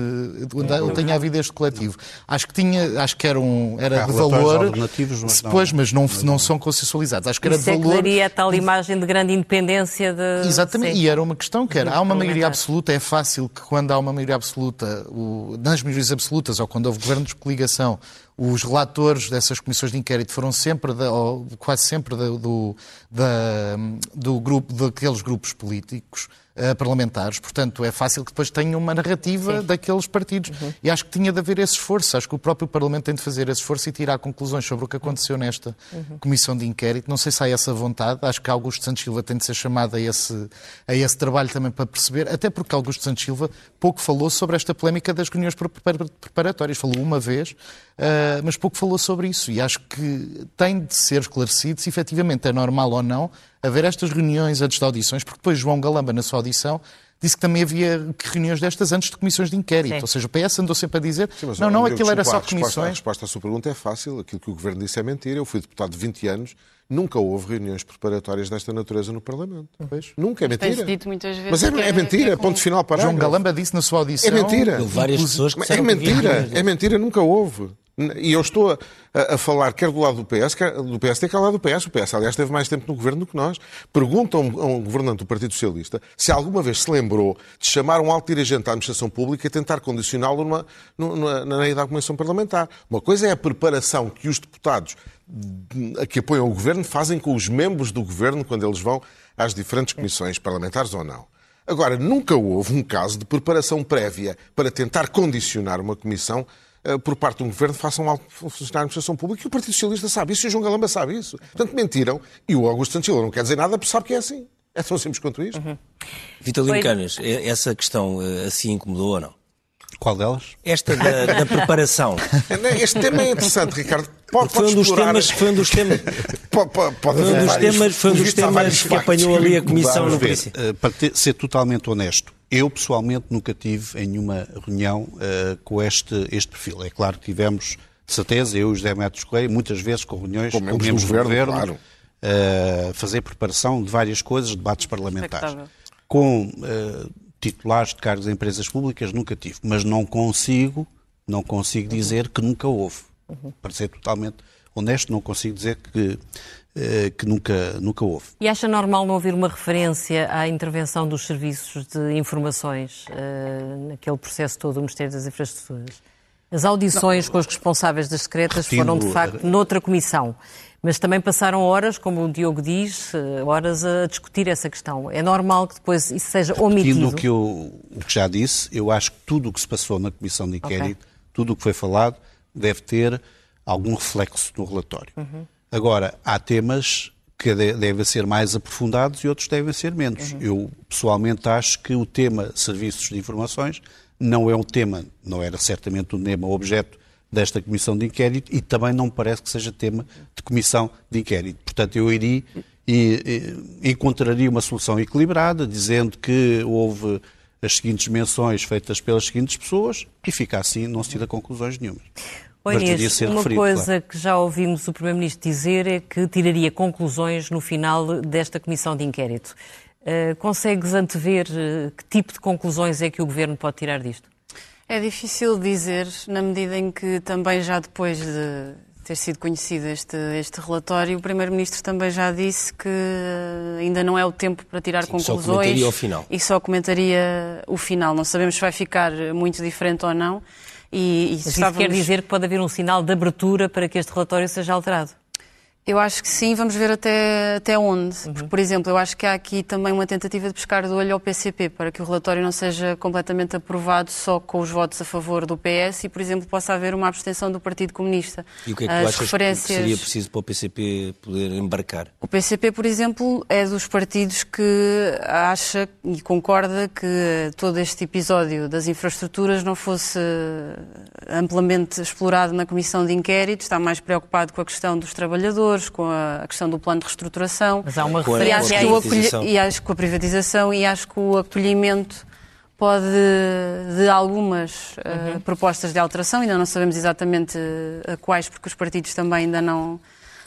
onde tenha havido este coletivo. Acho que tinha, acho que era, um, era de valor, mas depois, mas não, não são consensualizados. Acho que era Isso de valor. É que daria a tal imagem de grande independência de. Exatamente, Sim. e era uma questão que era, há uma maioria absoluta, é fácil que quando há uma maioria absoluta, o, nas maiorias absolutas, ou quando houve governos de coligação, os relatores dessas comissões de inquérito foram sempre, ou quase sempre, do, da, do grupo, daqueles grupos políticos. Uh, parlamentares. Portanto, é fácil que depois tenham uma narrativa Sim. daqueles partidos. Uhum. E acho que tinha de haver esse esforço. Acho que o próprio Parlamento tem de fazer esse esforço e tirar conclusões sobre o que aconteceu nesta uhum. comissão de inquérito. Não sei se há essa vontade. Acho que Augusto Santos Silva tem de ser chamado a esse, a esse trabalho também para perceber, até porque Augusto Santos Silva pouco falou sobre esta polémica das reuniões preparatórias. Falou uma vez, uh, mas pouco falou sobre isso. E acho que tem de ser esclarecido se efetivamente é normal ou não haver estas reuniões antes de audições, porque depois João Galamba, na sua audição, disse que também havia reuniões destas antes de comissões de inquérito. Sim. Ou seja, o PS andou sempre a dizer Sim, não, não, aquilo era só comissões. A resposta, a resposta à sua pergunta é fácil. Aquilo que o Governo disse é mentira. Eu fui deputado de 20 anos. Nunca houve reuniões preparatórias desta natureza no Parlamento. Pois. Nunca, é mentira. dito muitas vezes Mas é, é, é mentira, é ponto final para João Galamba disse na sua audição... É mentira. Várias pessoas que é mentira, é mentira, nunca houve. E eu estou a, a, falar quer do lado do PS, quer do PSD, quer do lado do PS. O PS, aliás, teve mais tempo no governo do que nós. Perguntam a um governante do Partido Socialista se alguma vez se lembrou de chamar um alto dirigente da administração pública e tentar condicioná-lo numa, numa, na lei da Comissão Parlamentar. Uma coisa é a preparação que os deputados que apoiam o governo fazem com os membros do governo quando eles vão às diferentes comissões parlamentares ou não. Agora, nunca houve um caso de preparação prévia para tentar condicionar uma comissão por parte de um governo façam algo funcionário da administração pública e o Partido Socialista sabe isso e o João Galamba sabe isso. Portanto, mentiram e o Augusto Santos não quer dizer nada porque sabe que é assim. É tão simples quanto isto. Uhum. Vitalino Canas, essa questão eh, assim incomodou ou não? Qual delas? Esta da, da preparação. Este tema é interessante, Ricardo. Pode, foi, um dos temas, foi um dos temas. pode, pode, pode foi um dos temas, foi um dos temas que apanhou ali a Comissão no princípio. Eh, para ter, ser totalmente honesto, eu, pessoalmente, nunca tive em nenhuma reunião uh, com este, este perfil. É claro que tivemos, de certeza, eu e os José Matos Correia, muitas vezes com reuniões com, com membros do governo, governo claro. uh, fazer preparação de várias coisas, debates parlamentares. Com uh, titulares de cargos em empresas públicas, nunca tive. Mas não consigo, não consigo dizer que nunca houve. Uhum. Para ser totalmente honesto, não consigo dizer que eh, que nunca, nunca houve. E acha normal não haver uma referência à intervenção dos serviços de informações uh, naquele processo todo do Ministério das Infraestruturas? As audições não, com os responsáveis das secretas foram, de facto, noutra comissão. Mas também passaram horas, como o Diogo diz, eh, horas a discutir essa questão. É normal que depois isso seja omitido? o que, eu, o que já disse, eu acho que tudo o que se passou na comissão de inquérito, okay. tudo o que foi falado, deve ter algum reflexo no relatório. Uhum. Agora, há temas que devem ser mais aprofundados e outros devem ser menos. Uhum. Eu, pessoalmente, acho que o tema serviços de informações não é um tema, não era certamente um tema objeto desta comissão de inquérito e também não me parece que seja tema de comissão de inquérito. Portanto, eu iria e, e encontraria uma solução equilibrada, dizendo que houve as seguintes menções feitas pelas seguintes pessoas e fica assim, não se tira conclusões nenhumas. Oi, Inês, uma referido, coisa claro. que já ouvimos o Primeiro-Ministro dizer é que tiraria conclusões no final desta comissão de inquérito. Uh, consegues antever uh, que tipo de conclusões é que o Governo pode tirar disto? É difícil dizer, na medida em que também já depois de ter sido conhecido este, este relatório, o Primeiro-Ministro também já disse que ainda não é o tempo para tirar Sim, conclusões. Só comentaria o final. E só comentaria o final. Não sabemos se vai ficar muito diferente ou não. E, e Mas estávamos... isso quer dizer que pode haver um sinal de abertura para que este relatório seja alterado? Eu acho que sim, vamos ver até, até onde. Uhum. Porque, por exemplo, eu acho que há aqui também uma tentativa de pescar do olho ao PCP para que o relatório não seja completamente aprovado só com os votos a favor do PS e, por exemplo, possa haver uma abstenção do Partido Comunista. E o que é que As tu achas referências... que seria preciso para o PCP poder embarcar? O PCP, por exemplo, é dos partidos que acha e concorda que todo este episódio das infraestruturas não fosse amplamente explorado na Comissão de Inquérito, está mais preocupado com a questão dos trabalhadores com a questão do plano de reestruturação. Mas há uma referência e, acho e acho que com a privatização e acho que o acolhimento pode de algumas eh, uhum. uh, propostas de alteração, ainda não sabemos exatamente uh, quais, porque os partidos também ainda não,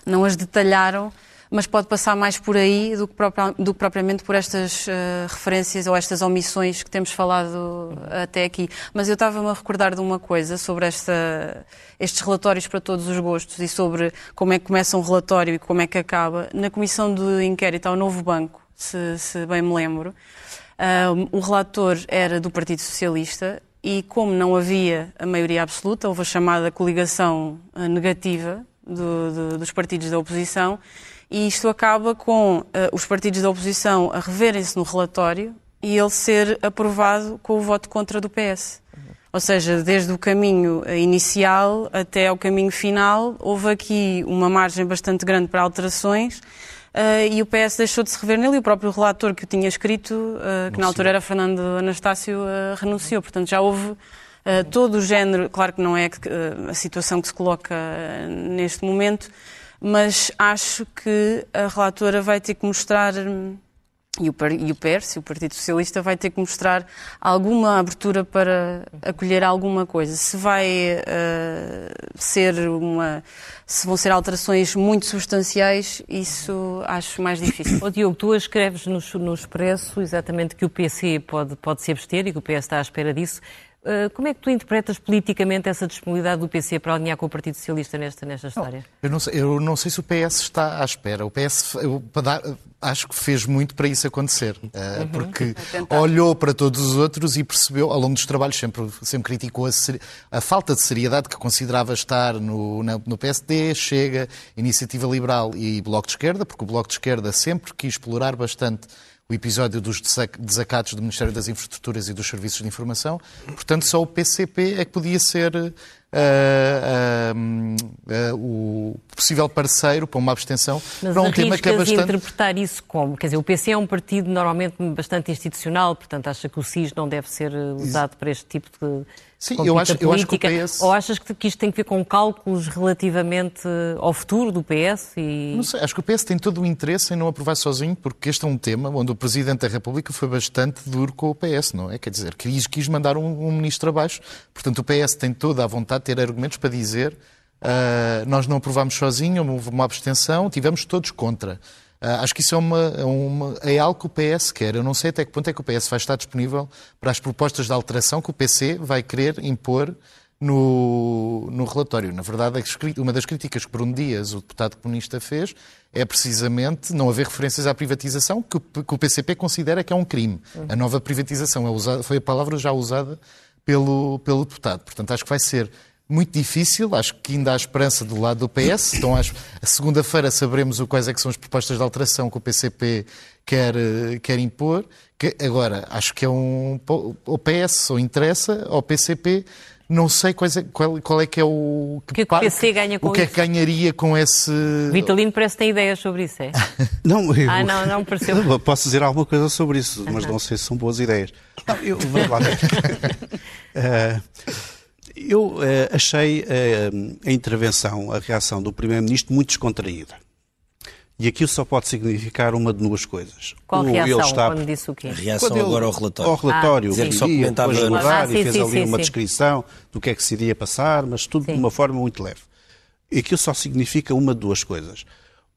não as detalharam, mas pode passar mais por aí do que, do que propriamente por estas uh, referências ou estas omissões que temos falado até aqui. Mas eu estava-me a recordar de uma coisa sobre esta, estes relatórios para todos os gostos e sobre como é que começa um relatório e como é que acaba. Na comissão de inquérito ao Novo Banco, se, se bem me lembro, uh, o relator era do Partido Socialista e como não havia a maioria absoluta, houve a chamada coligação eh, negativa do, do, dos partidos da oposição e isto acaba com uh, os partidos da oposição a reverem-se no relatório e ele ser aprovado com o voto contra do PS. Ou seja, desde o caminho inicial até ao caminho final, houve aqui uma margem bastante grande para alterações uh, e o PS deixou de se rever nele e o próprio relator que o tinha escrito, uh, que na altura era Fernando Anastácio, uh, renunciou. Portanto, já houve todo o género, claro que não é a situação que se coloca neste momento, mas acho que a relatora vai ter que mostrar e o, e o PERS, o Partido Socialista, vai ter que mostrar alguma abertura para acolher alguma coisa. Se vai uh, ser uma. Se vão ser alterações muito substanciais, isso acho mais difícil. Oh, Diogo, tu escreves no, no Expresso exatamente que o PC pode, pode se abster e que o PS está à espera disso. Eh, como é que tu interpretas politicamente essa disponibilidade do PC para alinhar com o Partido Socialista nesta, nesta história? Não, eu, não sei, eu não sei se o PS está à espera. O PS, eu, dar, acho que fez muito para isso acontecer, uh, uhum. porque olhou para todos os outros e percebeu, ao longo dos trabalhos, sempre, sempre criticou a, a falta de seriedade que considerava estar no, na, no PSD, Chega, Iniciativa Liberal e Bloco de Esquerda, porque o Bloco de Esquerda sempre quis explorar bastante o episódio dos desacatos do Ministério das Infraestruturas e dos Serviços de Informação. Portanto, só o PCP é que podia ser uh, uh, uh, o possível parceiro para uma abstenção Mas para um tema que é bastante... interpretar isso como? Quer dizer, o PC é um partido normalmente bastante institucional, portanto acha que o SIS não deve ser usado para este tipo de Sim, eu acho, eu acho que o PS... Ou achas que isto tem que ver com cálculos relativamente ao futuro do PS? E... Não sei, acho que o PS tem todo o interesse em não aprovar sozinho, porque este é um tema onde o Presidente da República foi bastante duro com o PS, não é? Quer dizer, quis, quis mandar um, um ministro abaixo. Portanto, o PS tem toda a vontade de ter argumentos para dizer uh, nós não aprovámos sozinho, houve uma abstenção, tivemos todos contra. Uh, acho que isso é, uma, é, uma, é algo que o PS quer. Eu não sei até que ponto é que o PS vai estar disponível para as propostas de alteração que o PC vai querer impor no, no relatório. Na verdade, uma das críticas que Bruno Dias, o deputado comunista, fez é precisamente não haver referências à privatização, que, que o PCP considera que é um crime. A nova privatização é usada, foi a palavra já usada pelo, pelo deputado. Portanto, acho que vai ser muito difícil, acho que ainda há esperança do lado do PS. Então, acho, a segunda-feira saberemos quais é que são as propostas de alteração que o PCP quer, quer impor. Que, agora, acho que é um. O PS ou interessa, ao PCP, não sei quais é, qual, qual, é que é o. Que, que o PC ganha com O que é que ganharia com esse. Vitalino parece que tem ideias sobre isso, é? não, eu, ah, não, não pareceu. Posso dizer alguma coisa sobre isso, mas não sei se são boas ideias. Não, eu, vamos lá. uh, Eu uh, achei uh, a intervenção, a reação do Primeiro-Ministro muito descontraída. E aquilo só pode significar uma de duas coisas. Qual a reação, está... quando disse o quê? A reação quando agora ao relatório. Ao relatório, ah, que só comentava no ah, sim, e fez sim, ali sim, uma descrição do que é que se iria passar, mas tudo de uma forma muito leve. E aquilo só significa uma de duas coisas.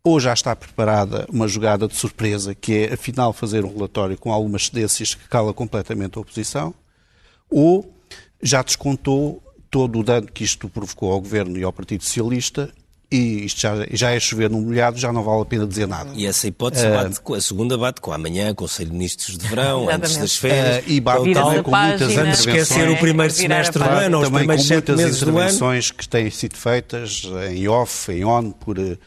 Ou já está preparada uma jogada de surpresa, que é, afinal, fazer um relatório com algumas cedências que cala completamente a oposição, ou já descontou todo o dano que isto provocou ao Governo e ao Partido Socialista e isto já, já é chover no molhado, já não vale a pena dizer nada. E essa hipótese uh, bate com, a segunda bate com amanhã, Conselho de Ministros de Verão, antes das férias. Uh, e bate também com muitas intervenções. esquecer o primeiro semestre do ano, os primeiros sete meses do ano. intervenções que têm sido feitas em off, em on, por uh,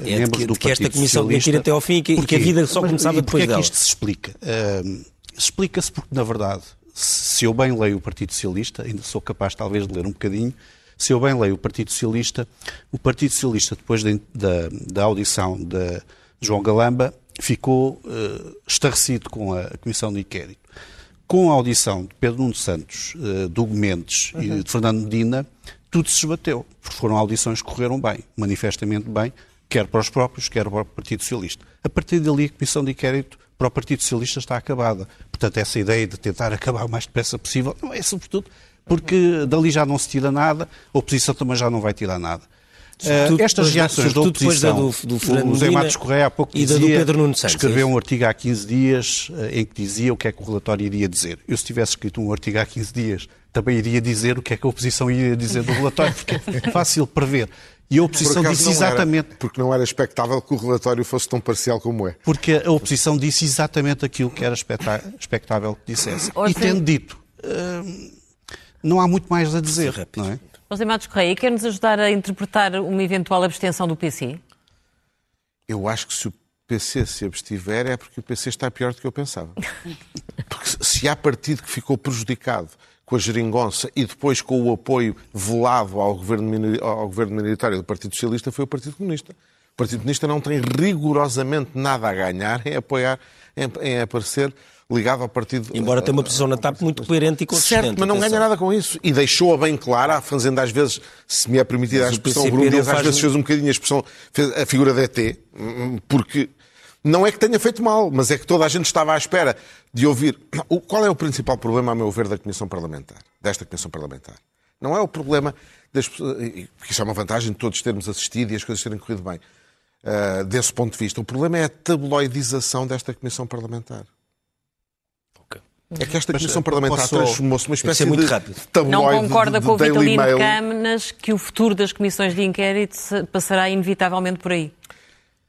é membros que, do de que esta Comissão tinha que ir até ao fim e que, que a vida só Mas, começava depois dela. Porquê é que isto se explica? Uh, Explica-se porque, na verdade, se eu bem leio o Partido Socialista, ainda sou capaz talvez de ler um bocadinho, se eu bem leio o Partido Socialista, o Partido Socialista, depois da, da, da audição de João Galamba, ficou uh, estarrecido com a, Comissão de Inquérito. Com a audição de Pedro Nuno Santos, uh, de Hugo Mendes uhum. e de Fernando Medina, tudo se esbateu, porque foram audições que correram bem, manifestamente bem, quer para os próprios, quer para o Partido Socialista. A partir dali, a Comissão de Inquérito para o Partido Socialista está acabada. Portanto, essa ideia de tentar acabar o mais depressa possível não é sobretudo porque dali já não se tira nada, a oposição também já não vai tirar nada. Uh, estas reações da oposição, do, do o Zé Matos Correia há pouco dizia, escreveu um artigo há 15 dias uh, em que dizia o que é que o relatório iria dizer. Eu, se tivesse escrito um artigo há 15 dias, também iria dizer o que é que a oposição iria dizer do relatório, porque é fácil prever. E a oposição disse exatamente. Era, porque não era expectável que o relatório fosse tão parcial como é. Porque a oposição disse exatamente aquilo que era expectável que dissesse. E tendo dito, hum, não há muito mais a dizer, não é? José Matos Correia, quer-nos ajudar a interpretar uma eventual abstenção do PC? Eu acho que se o PC se abstiver é porque o PC está pior do que eu pensava. Porque se há partido que ficou prejudicado com a geringonça e depois com o apoio velado ao governo, ao governo minoritário do Partido Socialista foi o Partido Comunista. O Partido Comunista não tem rigorosamente nada a ganhar em apoiar, em, em aparecer ligado ao partido. Embora tenha uma posição na TAP muito coerente e consistente. Certo, mas não atenção. ganha nada com isso. E deixou-a bem clara, fazendo às vezes, se me é permitida a expressão, o Bruno às vezes fez um bocadinho a expressão, fez a figura de ET, porque não é que tenha feito mal, mas é que toda a gente estava à espera de ouvir. Qual é o principal problema, a meu ver, da Comissão Parlamentar? Desta Comissão Parlamentar? Não é o problema das pessoas, porque isso é uma vantagem de todos termos assistido e as coisas terem corrido bem. ah, desse ponto de vista. O problema é a tabloidização desta Comissão Parlamentar. É que esta Comissão eh, Parlamentar posso- transformou-se numa espécie muito de rápido. tabloide Não concorda de, com o de Vitalino. Câmaras que o futuro das comissões de inquérito passará inevitavelmente por aí?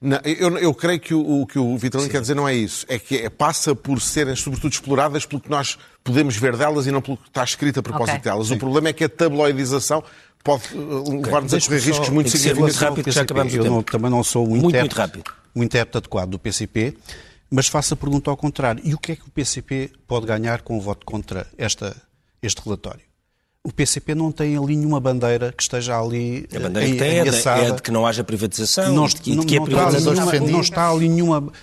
Não, eu, eu creio que o, o que o Vitalino quer dizer não é isso. É que é- passa por serem, sobretudo, exploradas pelo que nós podemos ver delas e não pelo que está escrito a propósito Ok. delas. O problema é que a tabloidização pode eh, levar-nos a correr só- riscos muito ser muito significativos. rápido, que já acabamos o eu tempo. não- também não sou um Muito, intérprete, muito rápido. um intérprete adequado do PCP, mas faço a pergunta ao contrário. E o que é que o PCP pode ganhar com o voto contra esta, este relatório? O PCP não tem ali nenhuma bandeira que esteja ali A bandeira que eh, tem é de, ameaçada. é de que não haja privatização não, e de que, de não- que a não está ali privatização... nenhuma, defendidos. não está ali nenhuma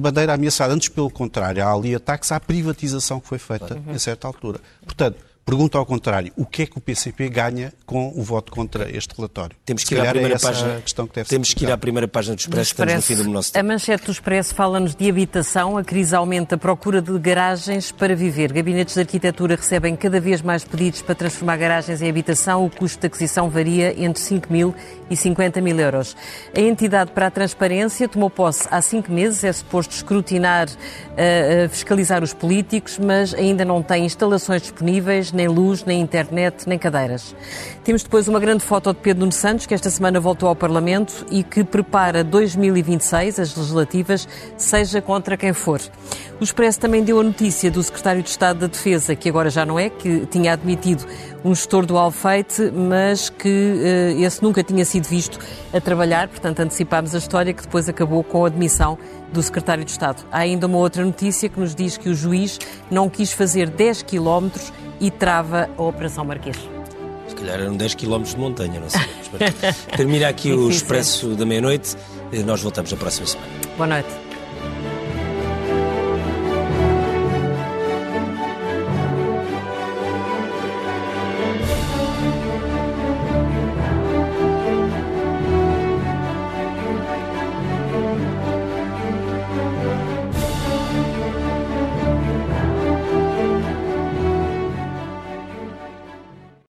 bandeira ameaçada. Antes, pelo contrário, há ali ataques à privatização que foi feita em certa altura. Portanto, pergunta ao contrário, o que é que o PCP ganha com o voto contra este relatório? Temos que ir à é primeira essa página. a questão que deve Temos que ir à primeira página do Expresso, Do estamos no fim do nosso A tempo. manchete do Expresso fala-nos de habitação. A crise aumenta a procura de garagens para viver. Gabinetes de arquitetura recebem cada vez mais pedidos para transformar garagens em habitação. O custo de aquisição varia entre 5 mil e 50 mil euros. A entidade para a transparência tomou posse há cinco meses. É suposto escrutinar, eh, fiscalizar os políticos, mas ainda não tem instalações disponíveis, nem luz, nem internet, nem cadeiras. Temos depois uma grande foto de Pedro Nuno Santos, que esta semana voltou ao Parlamento e que prepara 2026, as legislativas, seja contra quem for. O Expresso também deu a notícia do Secretário de Estado da Defesa, que agora já não é, que tinha admitido um gestor do Alfeite, mas que eh, esse nunca tinha sido visto a trabalhar, portanto antecipámos a história que depois acabou com a admissão do Secretário de Estado. Há ainda uma outra notícia que nos diz que o juiz não quis fazer 10 quilómetros e trava a Operação Marquês. Se calhar eram 10 km de montanha, não sabemos. Termina aqui o. Expresso da meia-noite. Nós voltamos na próxima semana. Boa noite.